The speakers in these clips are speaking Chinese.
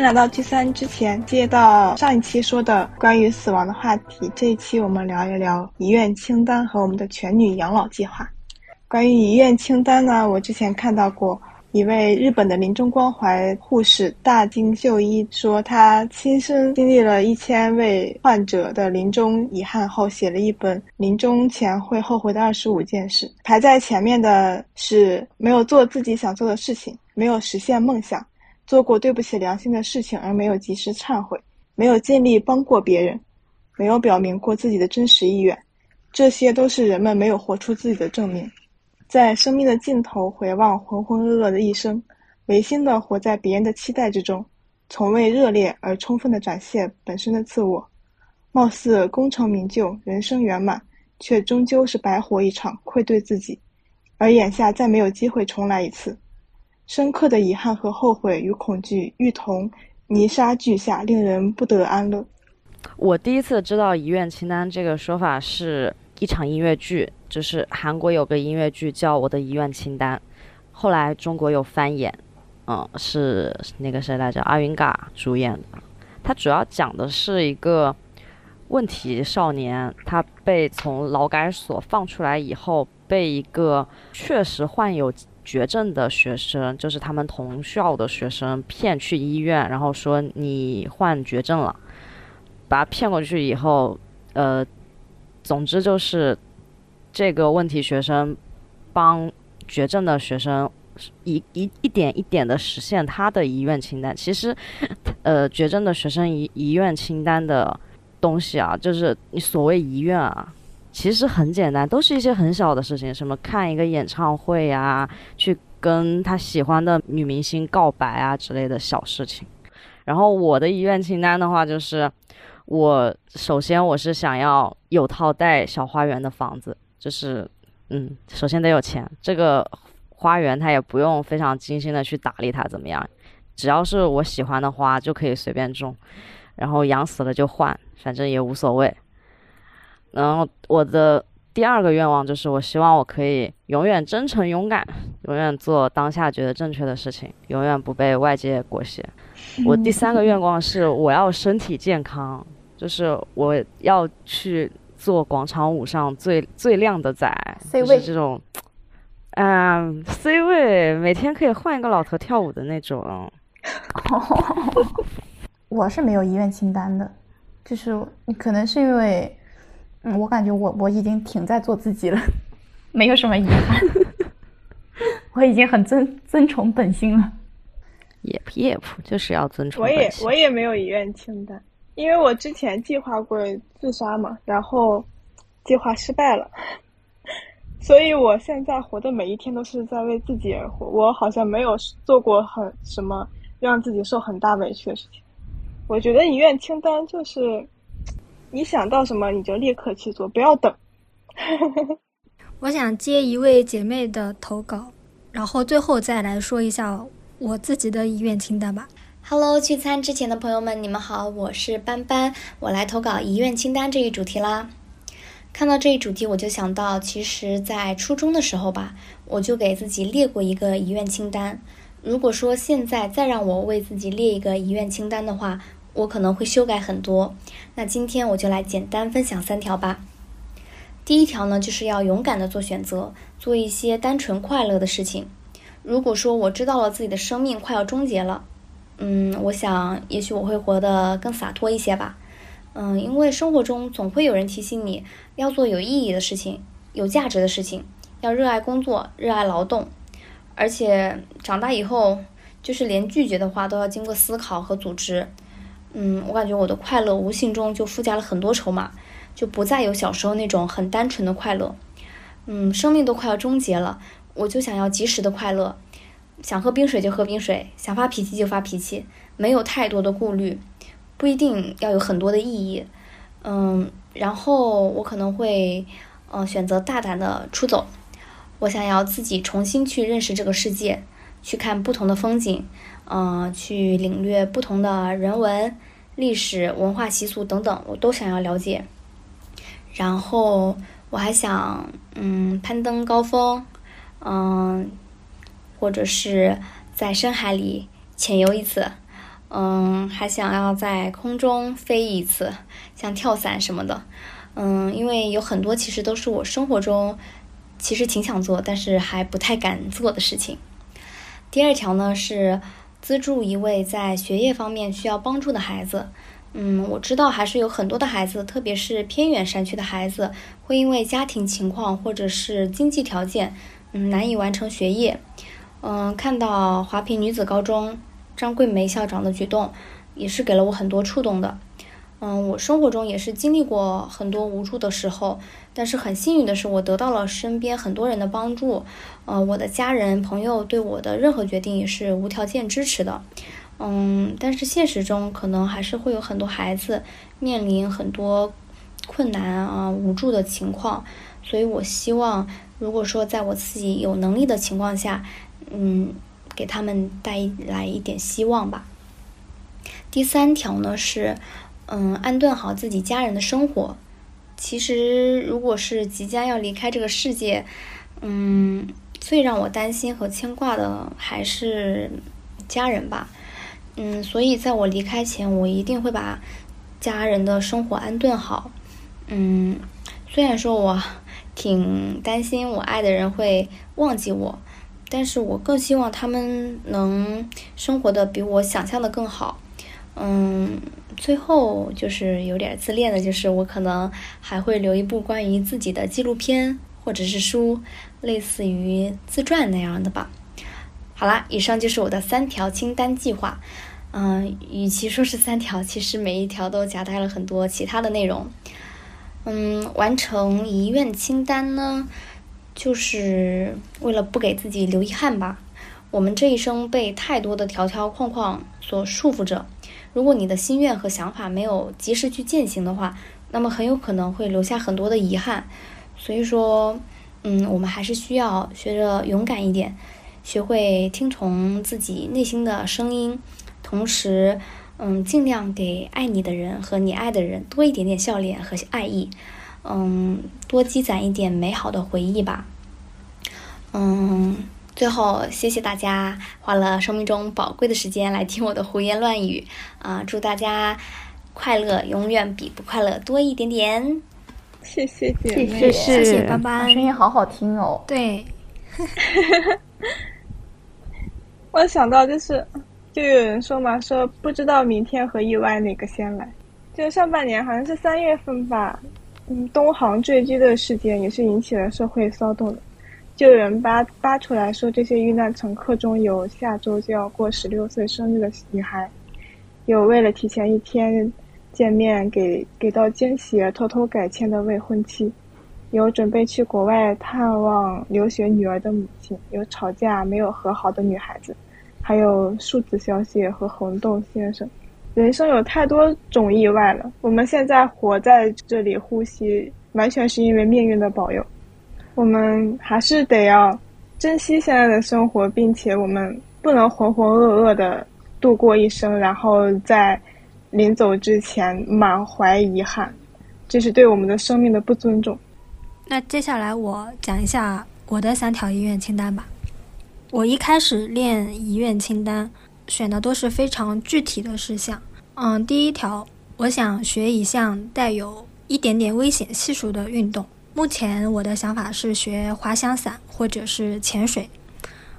来到 G 三之前，接到上一期说的关于死亡的话题，这一期我们聊一聊遗愿清单和我们的全女养老计划。关于遗愿清单呢，我之前看到过。一位日本的临终关怀护士大金秀一说，他亲身经历了一千位患者的临终遗憾后，写了一本临终前会后悔的二十五件事。排在前面的是没有做自己想做的事情，没有实现梦想，做过对不起良心的事情而没有及时忏悔，没有尽力帮过别人，没有表明过自己的真实意愿。这些都是人们没有活出自己的证明。在生命的尽头回望浑浑噩噩的一生，违心的活在别人的期待之中，从未热烈而充分的展现本身的自我，貌似功成名就、人生圆满，却终究是白活一场，愧对自己。而眼下再没有机会重来一次，深刻的遗憾和后悔与恐惧欲同泥沙俱下，令人不得安乐。我第一次知道遗愿清单这个说法是一场音乐剧。就是韩国有个音乐剧叫《我的遗愿清单》，后来中国有翻演，嗯，是那个谁来着？阿云嘎主演的。他主要讲的是一个问题少年，他被从劳改所放出来以后，被一个确实患有绝症的学生，就是他们同校的学生骗去医院，然后说你患绝症了，把他骗过去以后，呃，总之就是。这个问题学生帮绝症的学生一一一点一点的实现他的遗愿清单。其实，呃，绝症的学生遗遗愿清单的东西啊，就是你所谓遗愿啊，其实很简单，都是一些很小的事情，什么看一个演唱会啊，去跟他喜欢的女明星告白啊之类的小事情。然后我的遗愿清单的话，就是我首先我是想要有套带小花园的房子。就是，嗯，首先得有钱。这个花园它也不用非常精心的去打理它，怎么样？只要是我喜欢的花就可以随便种，然后养死了就换，反正也无所谓。然后我的第二个愿望就是，我希望我可以永远真诚勇敢，永远做当下觉得正确的事情，永远不被外界裹挟。我第三个愿望是，我要身体健康，就是我要去。做广场舞上最最靓的仔，就是这种，嗯，C 位，每天可以换一个老头跳舞的那种。我是没有遗愿清单的，就是可能是因为，嗯，我感觉我我已经挺在做自己了，没有什么遗憾，我已经很尊尊崇本心了。也不也不，就是要遵从。我也我也没有遗愿清单。因为我之前计划过自杀嘛，然后计划失败了，所以我现在活的每一天都是在为自己而活。我好像没有做过很什么让自己受很大委屈的事情。我觉得遗愿清单就是你想到什么你就立刻去做，不要等。我想接一位姐妹的投稿，然后最后再来说一下我自己的遗愿清单吧。Hello，聚餐之前的朋友们，你们好，我是斑斑，我来投稿遗愿清单这一主题啦。看到这一主题，我就想到，其实，在初中的时候吧，我就给自己列过一个遗愿清单。如果说现在再让我为自己列一个遗愿清单的话，我可能会修改很多。那今天我就来简单分享三条吧。第一条呢，就是要勇敢的做选择，做一些单纯快乐的事情。如果说我知道了自己的生命快要终结了，嗯，我想也许我会活得更洒脱一些吧。嗯，因为生活中总会有人提醒你要做有意义的事情、有价值的事情，要热爱工作、热爱劳动。而且长大以后，就是连拒绝的话都要经过思考和组织。嗯，我感觉我的快乐无形中就附加了很多筹码，就不再有小时候那种很单纯的快乐。嗯，生命都快要终结了，我就想要及时的快乐。想喝冰水就喝冰水，想发脾气就发脾气，没有太多的顾虑，不一定要有很多的意义，嗯，然后我可能会，嗯，选择大胆的出走，我想要自己重新去认识这个世界，去看不同的风景，嗯，去领略不同的人文、历史文化习俗等等，我都想要了解。然后我还想，嗯，攀登高峰，嗯。或者是在深海里潜游一次，嗯，还想要在空中飞一次，像跳伞什么的。嗯，因为有很多其实都是我生活中其实挺想做，但是还不太敢做的事情。第二条呢是资助一位在学业方面需要帮助的孩子。嗯，我知道还是有很多的孩子，特别是偏远山区的孩子，会因为家庭情况或者是经济条件，嗯，难以完成学业。嗯，看到华坪女子高中张桂梅校长的举动，也是给了我很多触动的。嗯，我生活中也是经历过很多无助的时候，但是很幸运的是，我得到了身边很多人的帮助。呃，我的家人朋友对我的任何决定也是无条件支持的。嗯，但是现实中可能还是会有很多孩子面临很多困难啊、无助的情况，所以我希望，如果说在我自己有能力的情况下，嗯，给他们带来一点希望吧。第三条呢是。嗯，安顿好自己家人的生活。其实，如果是即将要离开这个世界，嗯，最让我担心和牵挂的还是家人吧。嗯，所以在我离开前，我一定会把家人的生活安顿好。嗯，虽然说我挺担心我爱的人会忘记我，但是我更希望他们能生活的比我想象的更好。嗯。最后就是有点自恋的，就是我可能还会留一部关于自己的纪录片或者是书，类似于自传那样的吧。好啦，以上就是我的三条清单计划。嗯，与其说是三条，其实每一条都夹带了很多其他的内容。嗯，完成遗愿清单呢，就是为了不给自己留遗憾吧。我们这一生被太多的条条框框所束缚着。如果你的心愿和想法没有及时去践行的话，那么很有可能会留下很多的遗憾。所以说，嗯，我们还是需要学着勇敢一点，学会听从自己内心的声音，同时，嗯，尽量给爱你的人和你爱的人多一点点笑脸和爱意，嗯，多积攒一点美好的回忆吧，嗯。最后，谢谢大家花了生命中宝贵的时间来听我的胡言乱语啊！祝大家快乐永远比不快乐多一点点。谢谢姐妹，谢谢谢班班，声音好好听哦。对，我想到就是，就有人说嘛，说不知道明天和意外哪个先来。就上半年好像是三月份吧，嗯，东航坠机的事件也是引起了社会骚动的。就有人扒扒出来说，这些遇难乘客中有下周就要过十六岁生日的女孩，有为了提前一天见面给给到惊喜而偷偷改签的未婚妻，有准备去国外探望留学女儿的母亲，有吵架没有和好的女孩子，还有数字消息和红豆先生。人生有太多种意外了，我们现在活在这里呼吸，完全是因为命运的保佑。我们还是得要珍惜现在的生活，并且我们不能浑浑噩噩的度过一生，然后在临走之前满怀遗憾，这是对我们的生命的不尊重。那接下来我讲一下我的三条遗愿清单吧。我一开始练遗愿清单，选的都是非常具体的事项。嗯，第一条，我想学一项带有一点点危险系数的运动。目前我的想法是学滑翔伞或者是潜水。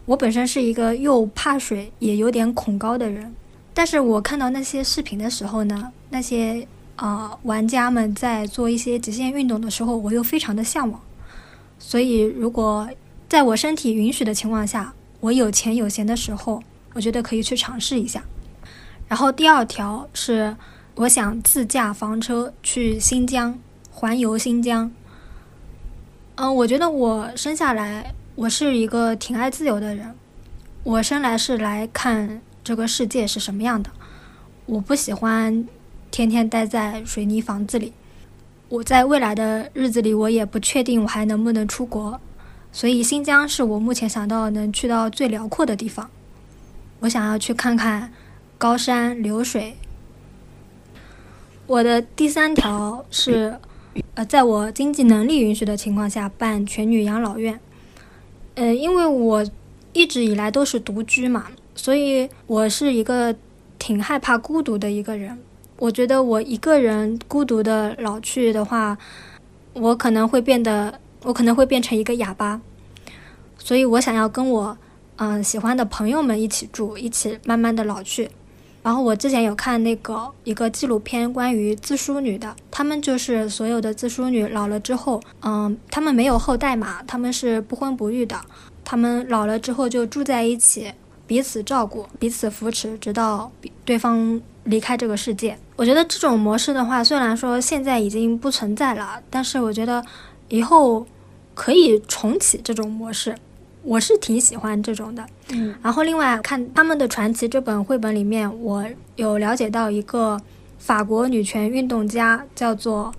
我本身是一个又怕水也有点恐高的人，但是我看到那些视频的时候呢，那些啊玩家们在做一些极限运动的时候，我又非常的向往。所以如果在我身体允许的情况下，我有钱有闲的时候，我觉得可以去尝试一下。然后第二条是，我想自驾房车去新疆环游新疆。嗯，我觉得我生下来，我是一个挺爱自由的人。我生来是来看这个世界是什么样的。我不喜欢天天待在水泥房子里。我在未来的日子里，我也不确定我还能不能出国。所以新疆是我目前想到能去到最辽阔的地方。我想要去看看高山流水。我的第三条是。呃，在我经济能力允许的情况下办全女养老院。呃，因为我一直以来都是独居嘛，所以我是一个挺害怕孤独的一个人。我觉得我一个人孤独的老去的话，我可能会变得，我可能会变成一个哑巴。所以我想要跟我嗯喜欢的朋友们一起住，一起慢慢的老去。然后我之前有看那个一个纪录片，关于自梳女的，她们就是所有的自梳女老了之后，嗯，她们没有后代嘛，她们是不婚不育的，她们老了之后就住在一起，彼此照顾，彼此扶持，直到对方离开这个世界。我觉得这种模式的话，虽然说现在已经不存在了，但是我觉得以后可以重启这种模式。我是挺喜欢这种的，嗯，然后另外看他们的传奇这本绘本里面，我有了解到一个法国女权运动家，叫做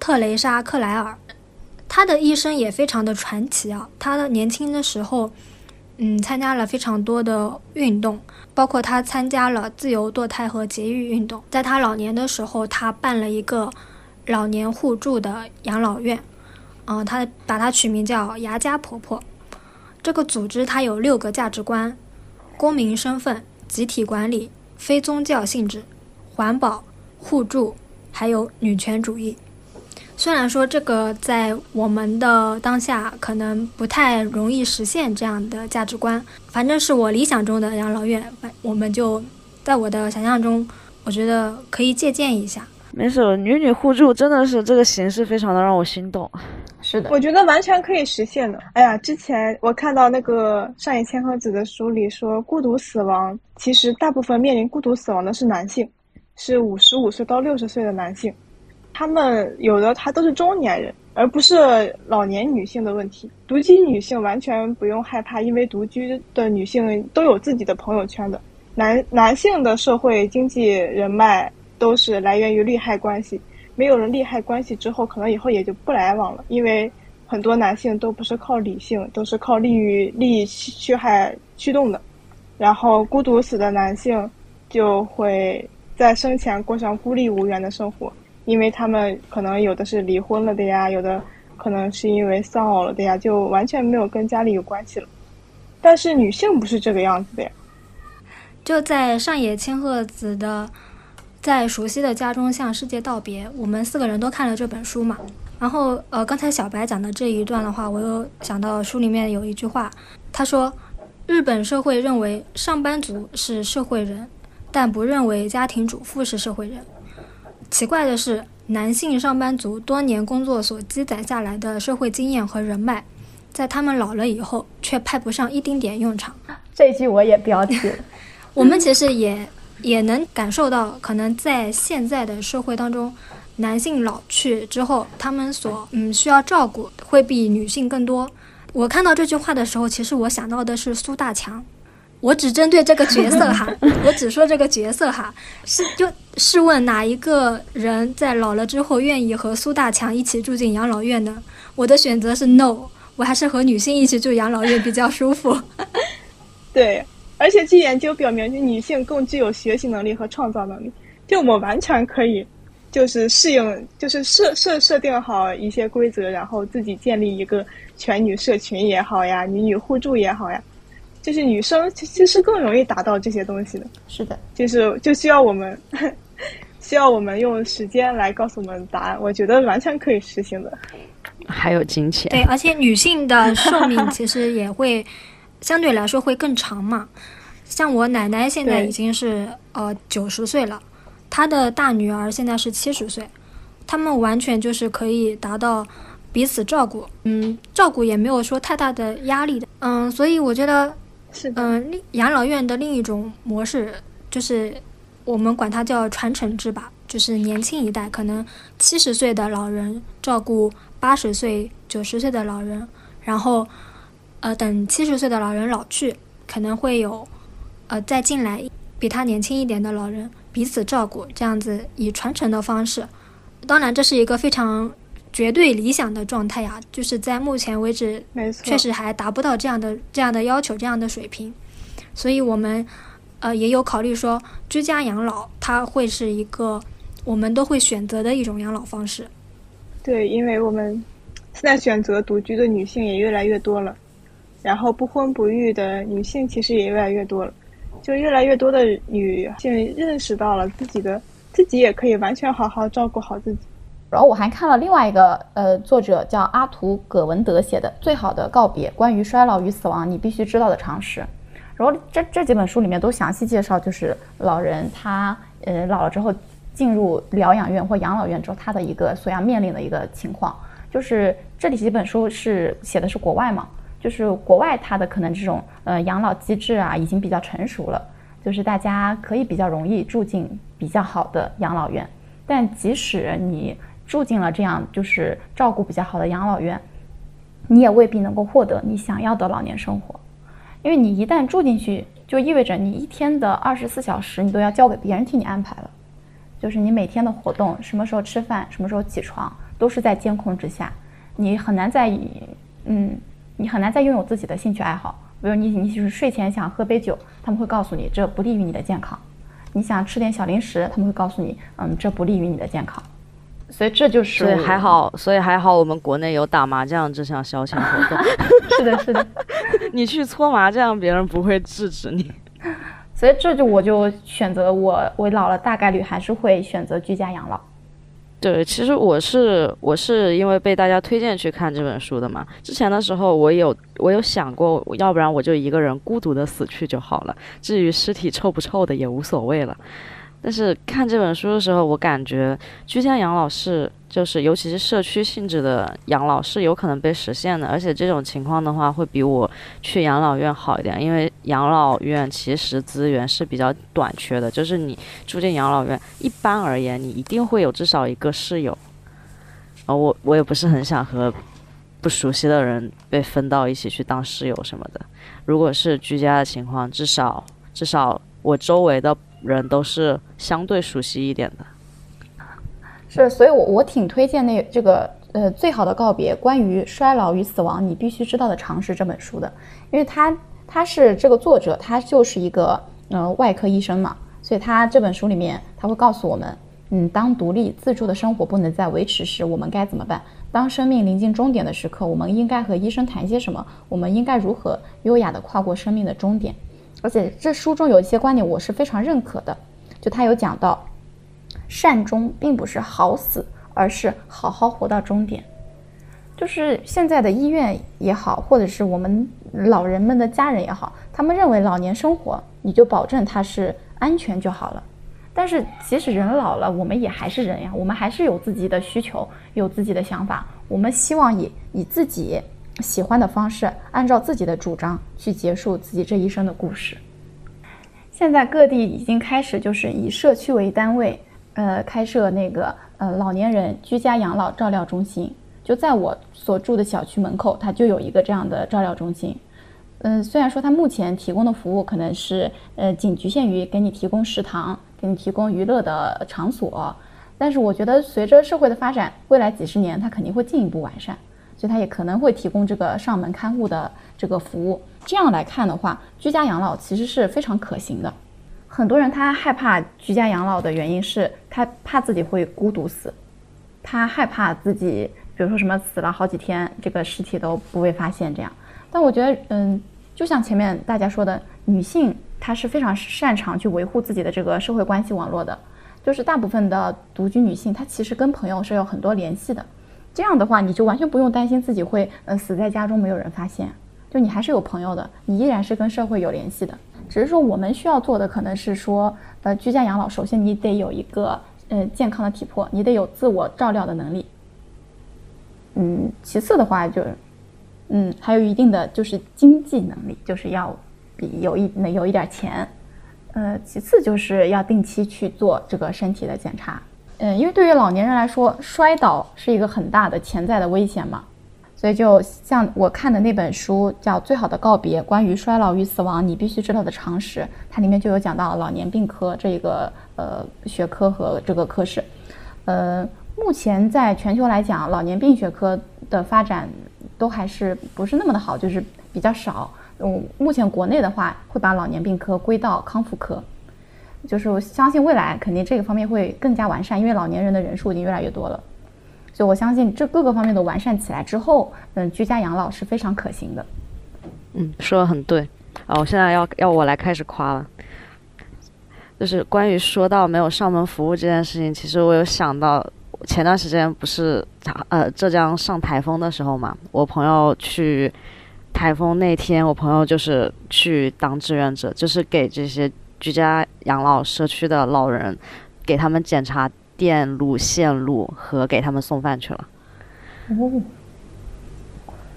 特蕾莎克莱尔，她的一生也非常的传奇啊。她的年轻的时候，嗯，参加了非常多的运动，包括她参加了自由堕胎和节育运动。在她老年的时候，她办了一个老年互助的养老院，嗯，她把它取名叫牙家婆婆。这个组织它有六个价值观：公民身份、集体管理、非宗教性质、环保、互助，还有女权主义。虽然说这个在我们的当下可能不太容易实现这样的价值观，反正是我理想中的养老院，我们就在我的想象中，我觉得可以借鉴一下。没事，女女互助真的是这个形式非常的让我心动。是的，我觉得完全可以实现的。哎呀，之前我看到那个上野千鹤子的书里说，孤独死亡其实大部分面临孤独死亡的是男性，是五十五岁到六十岁的男性，他们有的他都是中年人，而不是老年女性的问题。独居女性完全不用害怕，因为独居的女性都有自己的朋友圈的。男男性的社会经济人脉都是来源于利害关系。没有了利害关系之后，可能以后也就不来往了，因为很多男性都不是靠理性，都是靠利于利益驱害驱动的。然后孤独死的男性就会在生前过上孤立无援的生活，因为他们可能有的是离婚了的呀，有的可能是因为丧偶了的呀，就完全没有跟家里有关系了。但是女性不是这个样子的呀，就在上野千鹤子的。在熟悉的家中向世界道别，我们四个人都看了这本书嘛。然后，呃，刚才小白讲的这一段的话，我又想到书里面有一句话，他说：“日本社会认为上班族是社会人，但不认为家庭主妇是社会人。奇怪的是，男性上班族多年工作所积攒下来的社会经验和人脉，在他们老了以后却派不上一丁点用场。”这句我也标记了。我们其实也。也能感受到，可能在现在的社会当中，男性老去之后，他们所嗯需要照顾会比女性更多。我看到这句话的时候，其实我想到的是苏大强。我只针对这个角色哈，我只说这个角色哈。是就试问哪一个人在老了之后愿意和苏大强一起住进养老院呢？我的选择是 no，我还是和女性一起住养老院比较舒服。对。而且据研究表明，就女性更具有学习能力和创造能力。就我们完全可以，就是适应，就是设设设定好一些规则，然后自己建立一个全女社群也好呀，女女互助也好呀。就是女生其实更容易达到这些东西的。是的，就是就需要我们，需要我们用时间来告诉我们答案。我觉得完全可以实行的。还有金钱。对，而且女性的寿命其实也会。相对来说会更长嘛，像我奶奶现在已经是呃九十岁了，她的大女儿现在是七十岁，他们完全就是可以达到彼此照顾，嗯，照顾也没有说太大的压力的，嗯，所以我觉得是嗯，养老院的另一种模式就是我们管它叫传承制吧，就是年轻一代可能七十岁的老人照顾八十岁、九十岁的老人，然后。呃，等七十岁的老人老去，可能会有，呃，再进来比他年轻一点的老人彼此照顾，这样子以传承的方式。当然，这是一个非常绝对理想的状态呀，就是在目前为止，确实还达不到这样的这样的要求，这样的水平。所以我们呃也有考虑说，居家养老它会是一个我们都会选择的一种养老方式。对，因为我们现在选择独居的女性也越来越多了。然后不婚不育的女性其实也越来越多了，就越来越多的女性认识到了自己的自己也可以完全好好照顾好自己。然后我还看了另外一个呃作者叫阿图·葛文德写的《最好的告别：关于衰老与死亡你必须知道的常识》。然后这这几本书里面都详细介绍，就是老人他呃老了之后进入疗养院或养老院之后，他的一个所要面临的一个情况。就是这里几本书是写的是国外嘛，就是国外它的可能这种呃养老机制啊已经比较成熟了，就是大家可以比较容易住进比较好的养老院。但即使你住进了这样就是照顾比较好的养老院，你也未必能够获得你想要的老年生活，因为你一旦住进去，就意味着你一天的二十四小时你都要交给别人替你安排了，就是你每天的活动，什么时候吃饭，什么时候起床，都是在监控之下，你很难再以嗯，你很难再拥有自己的兴趣爱好，比如你你就是睡前想喝杯酒，他们会告诉你这不利于你的健康，你想吃点小零食，他们会告诉你嗯，这不利于你的健康。所以这就是，所以还好，所以还好，我们国内有打麻将这项消遣活动。是的，是的，你去搓麻将，别人不会制止你。所以这就我就选择我，我老了大概率还是会选择居家养老。对，其实我是我是因为被大家推荐去看这本书的嘛。之前的时候我有我有想过，要不然我就一个人孤独的死去就好了，至于尸体臭不臭的也无所谓了。但是看这本书的时候，我感觉居家养老是，就是尤其是社区性质的养老是有可能被实现的，而且这种情况的话会比我去养老院好一点，因为养老院其实资源是比较短缺的，就是你住进养老院，一般而言你一定会有至少一个室友，呃，我我也不是很想和不熟悉的人被分到一起去当室友什么的。如果是居家的情况，至少至少我周围的。人都是相对熟悉一点的，是，所以，我我挺推荐那这个呃《最好的告别：关于衰老与死亡你必须知道的常识》这本书的，因为他他是这个作者，他就是一个呃外科医生嘛，所以他这本书里面他会告诉我们，嗯，当独立自主的生活不能再维持时，我们该怎么办？当生命临近终点的时刻，我们应该和医生谈些什么？我们应该如何优雅地跨过生命的终点？而且这书中有一些观点我是非常认可的，就他有讲到，善终并不是好死，而是好好活到终点。就是现在的医院也好，或者是我们老人们的家人也好，他们认为老年生活你就保证他是安全就好了。但是即使人老了，我们也还是人呀，我们还是有自己的需求，有自己的想法，我们希望以以自己。喜欢的方式，按照自己的主张去结束自己这一生的故事。现在各地已经开始就是以社区为单位，呃，开设那个呃老年人居家养老照料中心。就在我所住的小区门口，它就有一个这样的照料中心。嗯，虽然说它目前提供的服务可能是呃仅局限于给你提供食堂、给你提供娱乐的场所，但是我觉得随着社会的发展，未来几十年它肯定会进一步完善。所以它也可能会提供这个上门看护的这个服务。这样来看的话，居家养老其实是非常可行的。很多人他害怕居家养老的原因是他怕自己会孤独死，他害怕自己，比如说什么死了好几天，这个尸体都不被发现这样。但我觉得，嗯，就像前面大家说的，女性她是非常擅长去维护自己的这个社会关系网络的。就是大部分的独居女性，她其实跟朋友是有很多联系的。这样的话，你就完全不用担心自己会呃死在家中没有人发现，就你还是有朋友的，你依然是跟社会有联系的。只是说我们需要做的可能是说，呃，居家养老，首先你得有一个呃健康的体魄，你得有自我照料的能力。嗯，其次的话就，嗯，还有一定的就是经济能力，就是要比有一能有一点钱。呃，其次就是要定期去做这个身体的检查。嗯，因为对于老年人来说，摔倒是一个很大的潜在的危险嘛，所以就像我看的那本书叫《最好的告别：关于衰老与死亡你必须知道的常识》，它里面就有讲到老年病科这个呃学科和这个科室。呃，目前在全球来讲，老年病学科的发展都还是不是那么的好，就是比较少。嗯，目前国内的话，会把老年病科归到康复科。就是我相信未来肯定这个方面会更加完善，因为老年人的人数已经越来越多了，所以我相信这各个方面的完善起来之后，嗯，居家养老是非常可行的。嗯，说的很对。哦，我现在要要我来开始夸了。就是关于说到没有上门服务这件事情，其实我有想到，前段时间不是呃浙江上台风的时候嘛，我朋友去台风那天，我朋友就是去当志愿者，就是给这些居家养老社区的老人，给他们检查电路线路和给他们送饭去了。哦，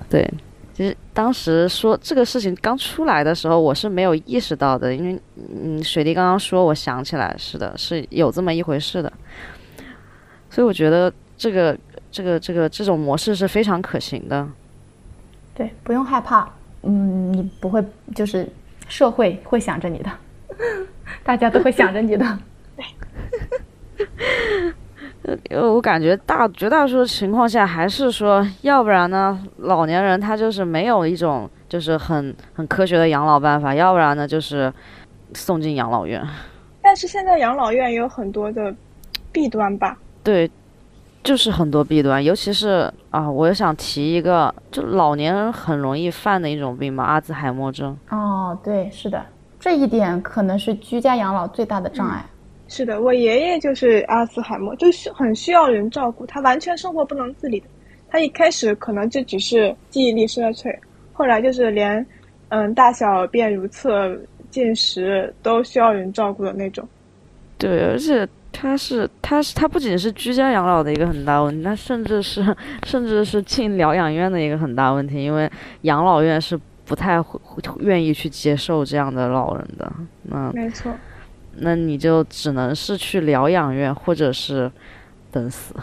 对，其实当时说这个事情刚出来的时候，我是没有意识到的，因为嗯，水滴刚刚说，我想起来是的，是有这么一回事的，所以我觉得这个这个这个这种模式是非常可行的。对，不用害怕，嗯，你不会就是社会会想着你的，大家都会想着你的。因 为我感觉大绝大多数情况下还是说，要不然呢，老年人他就是没有一种就是很很科学的养老办法，要不然呢就是送进养老院。但是现在养老院也有很多的弊端吧？对，就是很多弊端，尤其是啊，我想提一个，就老年人很容易犯的一种病嘛，阿兹海默症。哦，对，是的，这一点可能是居家养老最大的障碍。是的，我爷爷就是阿兹海默，就是很需要人照顾，他完全生活不能自理的。他一开始可能就只是记忆力衰退，后来就是连，嗯，大小便如厕、进食都需要人照顾的那种。对，而且他是他是他不仅是居家养老的一个很大问题，他甚至是甚至是进疗养院的一个很大问题，因为养老院是不太会愿意去接受这样的老人的。嗯，没错。那你就只能是去疗养院，或者是等死。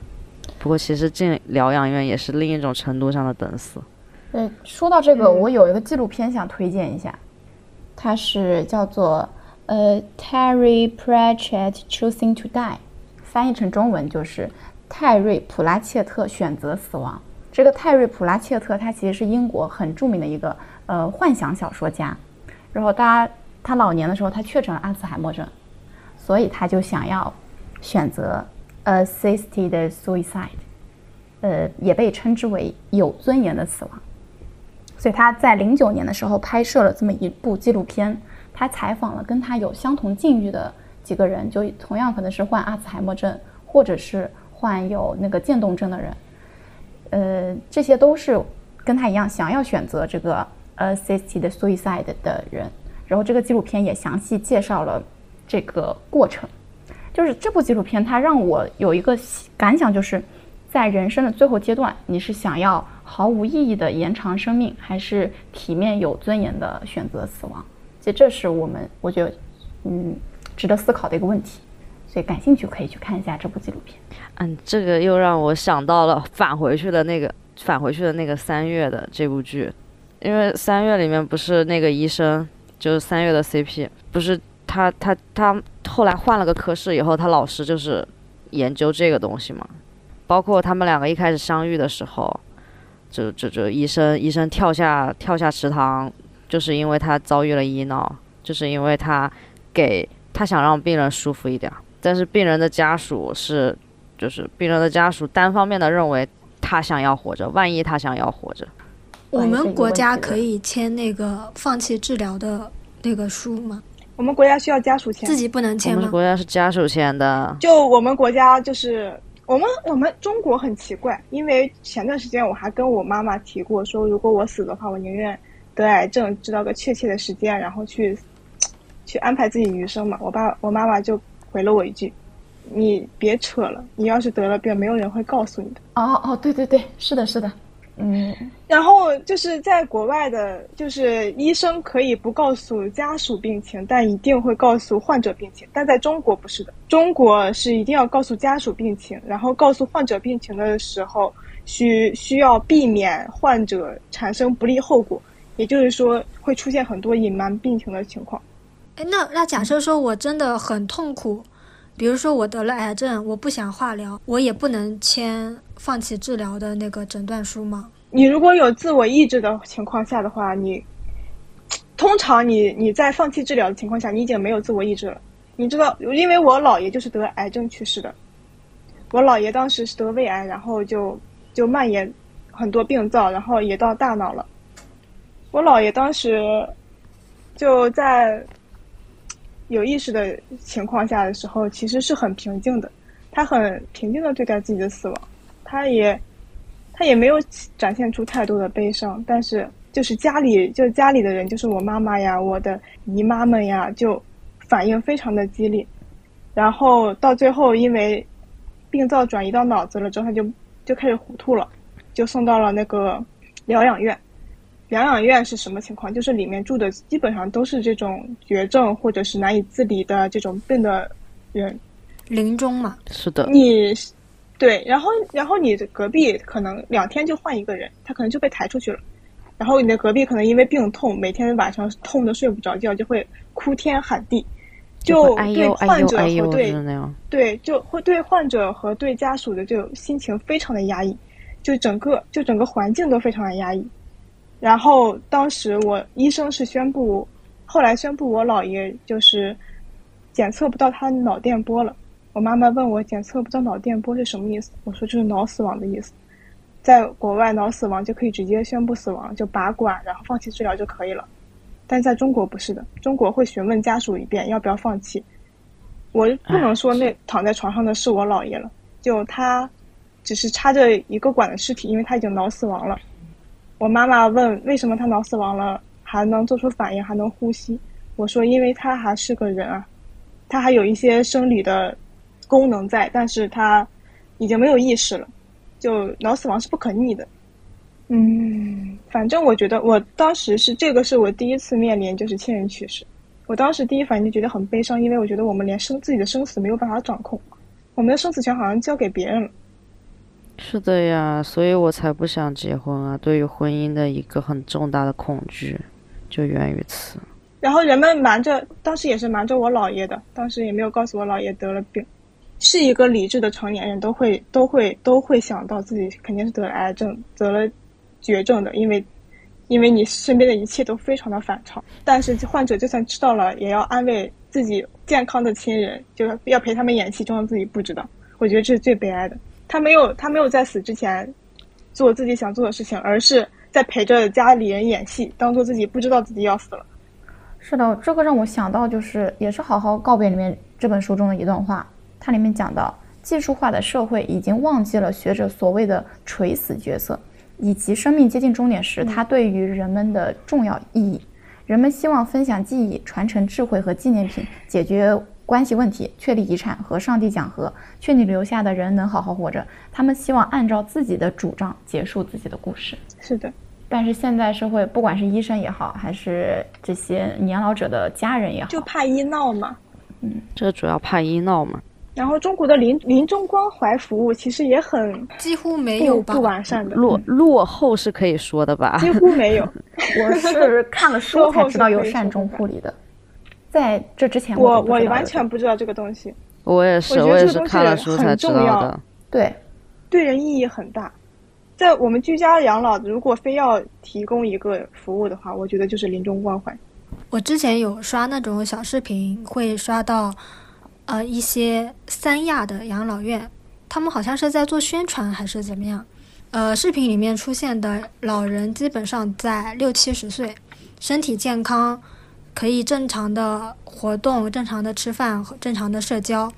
不过其实进疗养院也是另一种程度上的等死。对，说到这个，我有一个纪录片想推荐一下，它是叫做呃 Terry Pratchett Choosing to Die，翻译成中文就是泰瑞普拉切特选择死亡。这个泰瑞普拉切特他其实是英国很著名的一个呃幻想小说家，然后他。他老年的时候，他确诊了阿兹海默症，所以他就想要选择 assisted suicide，呃，也被称之为有尊严的死亡。所以他在零九年的时候拍摄了这么一部纪录片，他采访了跟他有相同境遇的几个人，就同样可能是患阿兹海默症或者是患有那个渐冻症的人，呃，这些都是跟他一样想要选择这个 assisted suicide 的人。然后这个纪录片也详细介绍了这个过程，就是这部纪录片它让我有一个感想，就是在人生的最后阶段，你是想要毫无意义的延长生命，还是体面有尊严的选择死亡？其实这是我们我觉得嗯值得思考的一个问题，所以感兴趣可以去看一下这部纪录片。嗯，这个又让我想到了返回去的那个返回去的那个三月的这部剧，因为三月里面不是那个医生。就是三月的 CP，不是他他他后来换了个科室以后，他老师就是研究这个东西嘛。包括他们两个一开始相遇的时候，就就就医生医生跳下跳下池塘，就是因为他遭遇了医闹，就是因为他给他想让病人舒服一点，但是病人的家属是就是病人的家属单方面的认为他想要活着，万一他想要活着。我们国家可以签那个放弃治疗的那个书吗？我们国家需要家属签，自己不能签吗？我们国家是家属签的。就我们国家就是我们我们中国很奇怪，因为前段时间我还跟我妈妈提过，说如果我死的话，我宁愿得癌症，知道个确切的时间，然后去去安排自己余生嘛。我爸我妈妈就回了我一句：“你别扯了，你要是得了病，没有人会告诉你的。”哦哦，对对对，是的，是的。嗯，然后就是在国外的，就是医生可以不告诉家属病情，但一定会告诉患者病情。但在中国不是的，中国是一定要告诉家属病情，然后告诉患者病情的时候，需需要避免患者产生不利后果，也就是说会出现很多隐瞒病情的情况。那那假设说我真的很痛苦，比如说我得了癌症，我不想化疗，我也不能签。放弃治疗的那个诊断书吗？你如果有自我意志的情况下的话，你通常你你在放弃治疗的情况下，你已经没有自我意志了。你知道，因为我姥爷就是得癌症去世的，我姥爷当时是得胃癌，然后就就蔓延很多病灶，然后也到大脑了。我姥爷当时就在有意识的情况下的时候，其实是很平静的，他很平静的对待自己的死亡，他也他也没有展现出太多的悲伤，但是就是家里就家里的人，就是我妈妈呀，我的姨妈们呀，就反应非常的激烈，然后到最后因为病灶转移到脑子了之后，他就就开始糊涂了，就送到了那个疗养院。疗养院是什么情况？就是里面住的基本上都是这种绝症或者是难以自理的这种病的人。临终嘛，是的，你对，然后然后你的隔壁可能两天就换一个人，他可能就被抬出去了。然后你的隔壁可能因为病痛，每天晚上痛的睡不着觉，就会哭天喊地，就对患者和对对就会对患者和对家属的这种心情非常的压抑，就整个就整个环境都非常的压抑。然后当时我医生是宣布，后来宣布我姥爷就是检测不到他脑电波了。我妈妈问我检测不到脑电波是什么意思，我说就是脑死亡的意思。在国外脑死亡就可以直接宣布死亡，就拔管然后放弃治疗就可以了。但在中国不是的，中国会询问家属一遍要不要放弃。我不能说那躺在床上的是我姥爷了，就他只是插着一个管的尸体，因为他已经脑死亡了。我妈妈问为什么他脑死亡了还能做出反应还能呼吸？我说因为他还是个人啊，他还有一些生理的功能在，但是他已经没有意识了，就脑死亡是不可逆的。嗯，反正我觉得我当时是这个是我第一次面临就是亲人去世，我当时第一反应就觉得很悲伤，因为我觉得我们连生自己的生死没有办法掌控，我们的生死权好像交给别人了。是的呀，所以我才不想结婚啊！对于婚姻的一个很重大的恐惧，就源于此。然后人们瞒着，当时也是瞒着我姥爷的，当时也没有告诉我姥爷得了病。是一个理智的成年人都会都会都会想到自己肯定是得了癌症，得了绝症的，因为因为你身边的一切都非常的反常。但是患者就算知道了，也要安慰自己健康的亲人，就要陪他们演戏，装自己不知道。我觉得这是最悲哀的。他没有，他没有在死之前做自己想做的事情，而是在陪着家里人演戏，当做自己不知道自己要死了。是的，这个让我想到，就是也是《好好告别》里面这本书中的一段话，它里面讲到，技术化的社会已经忘记了学者所谓的垂死角色，以及生命接近终点时它对于人们的重要意义。人们希望分享记忆、传承智慧和纪念品，解决。关系问题，确立遗产和上帝讲和，劝你留下的人能好好活着。他们希望按照自己的主张结束自己的故事。是的，但是现在社会，不管是医生也好，还是这些年老者的家人也好，就怕医闹嘛。嗯，这主要怕医闹嘛。然后中国的临临终关怀服务其实也很几乎没有不完善的落落后是可以说的吧？几乎没有。我是看了书才知道有善终护理的。在这之前，我我完全不知道这个东西。我也是，我也是看了书才知道的。对，对人意义很大。在我们居家养老，如果非要提供一个服务的话，我觉得就是临终关怀。我之前有刷那种小视频，会刷到，呃，一些三亚的养老院，他们好像是在做宣传还是怎么样？呃，视频里面出现的老人基本上在六七十岁，身体健康。可以正常的活动、正常的吃饭和正常的社交，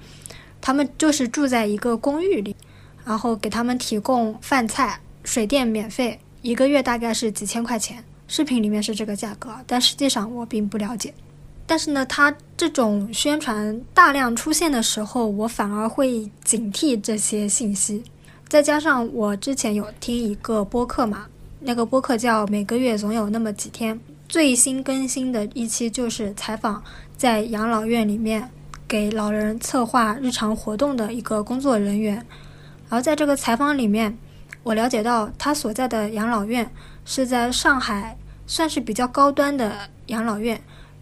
他们就是住在一个公寓里，然后给他们提供饭菜、水电免费，一个月大概是几千块钱。视频里面是这个价格，但实际上我并不了解。但是呢，他这种宣传大量出现的时候，我反而会警惕这些信息。再加上我之前有听一个播客嘛，那个播客叫《每个月总有那么几天》。最新更新的一期就是采访在养老院里面给老人策划日常活动的一个工作人员，而在这个采访里面，我了解到他所在的养老院是在上海算是比较高端的养老院，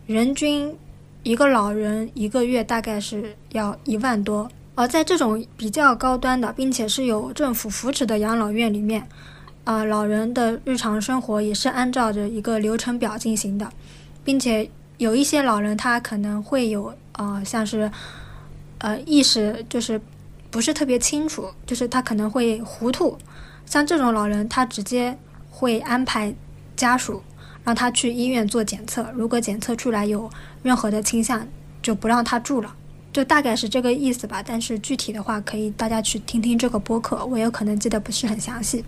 人均一个老人一个月大概是要一万多，而在这种比较高端的并且是有政府扶持的养老院里面。啊，老人的日常生活也是按照着一个流程表进行的，并且有一些老人他可能会有呃，像是呃意识就是不是特别清楚，就是他可能会糊涂。像这种老人，他直接会安排家属让他去医院做检测，如果检测出来有任何的倾向，就不让他住了，就大概是这个意思吧。但是具体的话，可以大家去听听这个播客，我有可能记得不是很详细。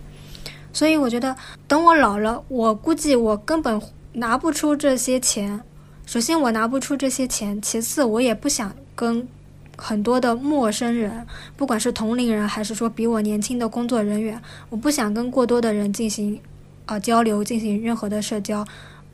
所以我觉得，等我老了，我估计我根本拿不出这些钱。首先，我拿不出这些钱；其次，我也不想跟很多的陌生人，不管是同龄人还是说比我年轻的工作人员，我不想跟过多的人进行啊交流，进行任何的社交。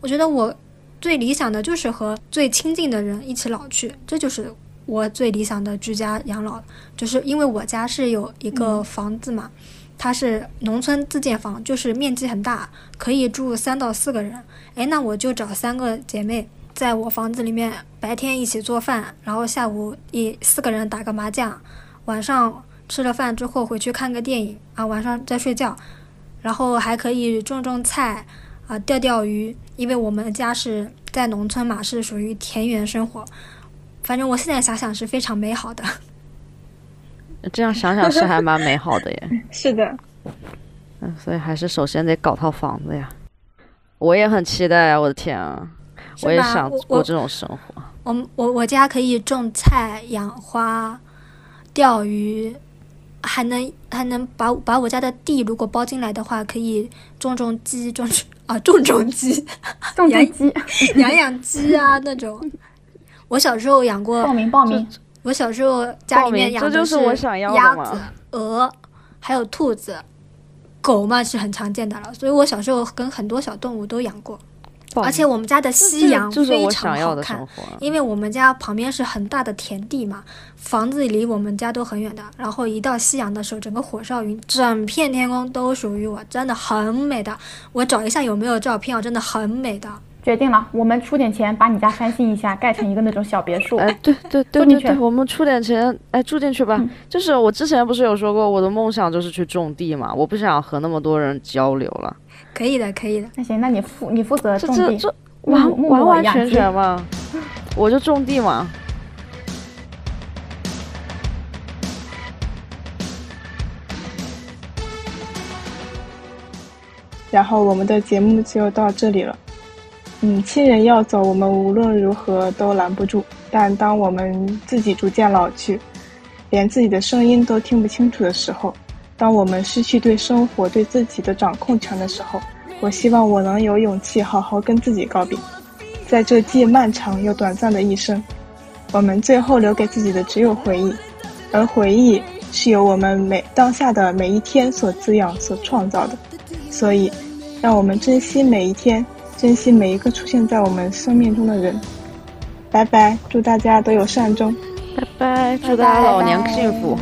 我觉得我最理想的就是和最亲近的人一起老去，这就是我最理想的居家养老。就是因为我家是有一个房子嘛，它是农村自建房，就是面积很大，可以住三到四个人。哎，那我就找三个姐妹。在我房子里面，白天一起做饭，然后下午一四个人打个麻将，晚上吃了饭之后回去看个电影啊，晚上再睡觉，然后还可以种种菜啊，钓钓鱼。因为我们家是在农村嘛，是属于田园生活。反正我现在想想是非常美好的。这样想想是还蛮美好的耶。是的。嗯，所以还是首先得搞套房子呀。我也很期待啊！我的天啊！我也想过这种生活。我我我家可以种菜、养花、钓鱼，还能还能把把我家的地如果包进来的话，可以种种鸡，种啊种种鸡，种种鸡，养养鸡啊那种。我小时候养过，报名报名。我小时候家里面养的是鸭子、鹅，还有兔子，狗嘛是很常见的了。所以我小时候跟很多小动物都养过。而且我们家的夕阳非常好看，因为我们家旁边是很大的田地嘛，房子离我们家都很远的。然后一到夕阳的时候，整个火烧云，整片天空都属于我，真的很美的。我找一下有没有照片啊，真的很美的。决定了，我们出点钱把你家翻新一下，盖成一个那种小别墅。哎，对对对对对，我们出点钱，哎，住进去吧。就是我之前不是有说过，我的梦想就是去种地嘛，我不想和那么多人交流了。可以的，可以的。那行，那你负你负责种地，完完完全全嘛，我就种地嘛。然后我们的节目就到这里了。嗯，亲人要走，我们无论如何都拦不住。但当我们自己逐渐老去，连自己的声音都听不清楚的时候。当我们失去对生活、对自己的掌控权的时候，我希望我能有勇气好好跟自己告别。在这既漫长又短暂的一生，我们最后留给自己的只有回忆，而回忆是由我们每当下的每一天所滋养、所创造的。所以，让我们珍惜每一天，珍惜每一个出现在我们生命中的人。拜拜，祝大家都有善终。拜拜，祝大家老年幸福。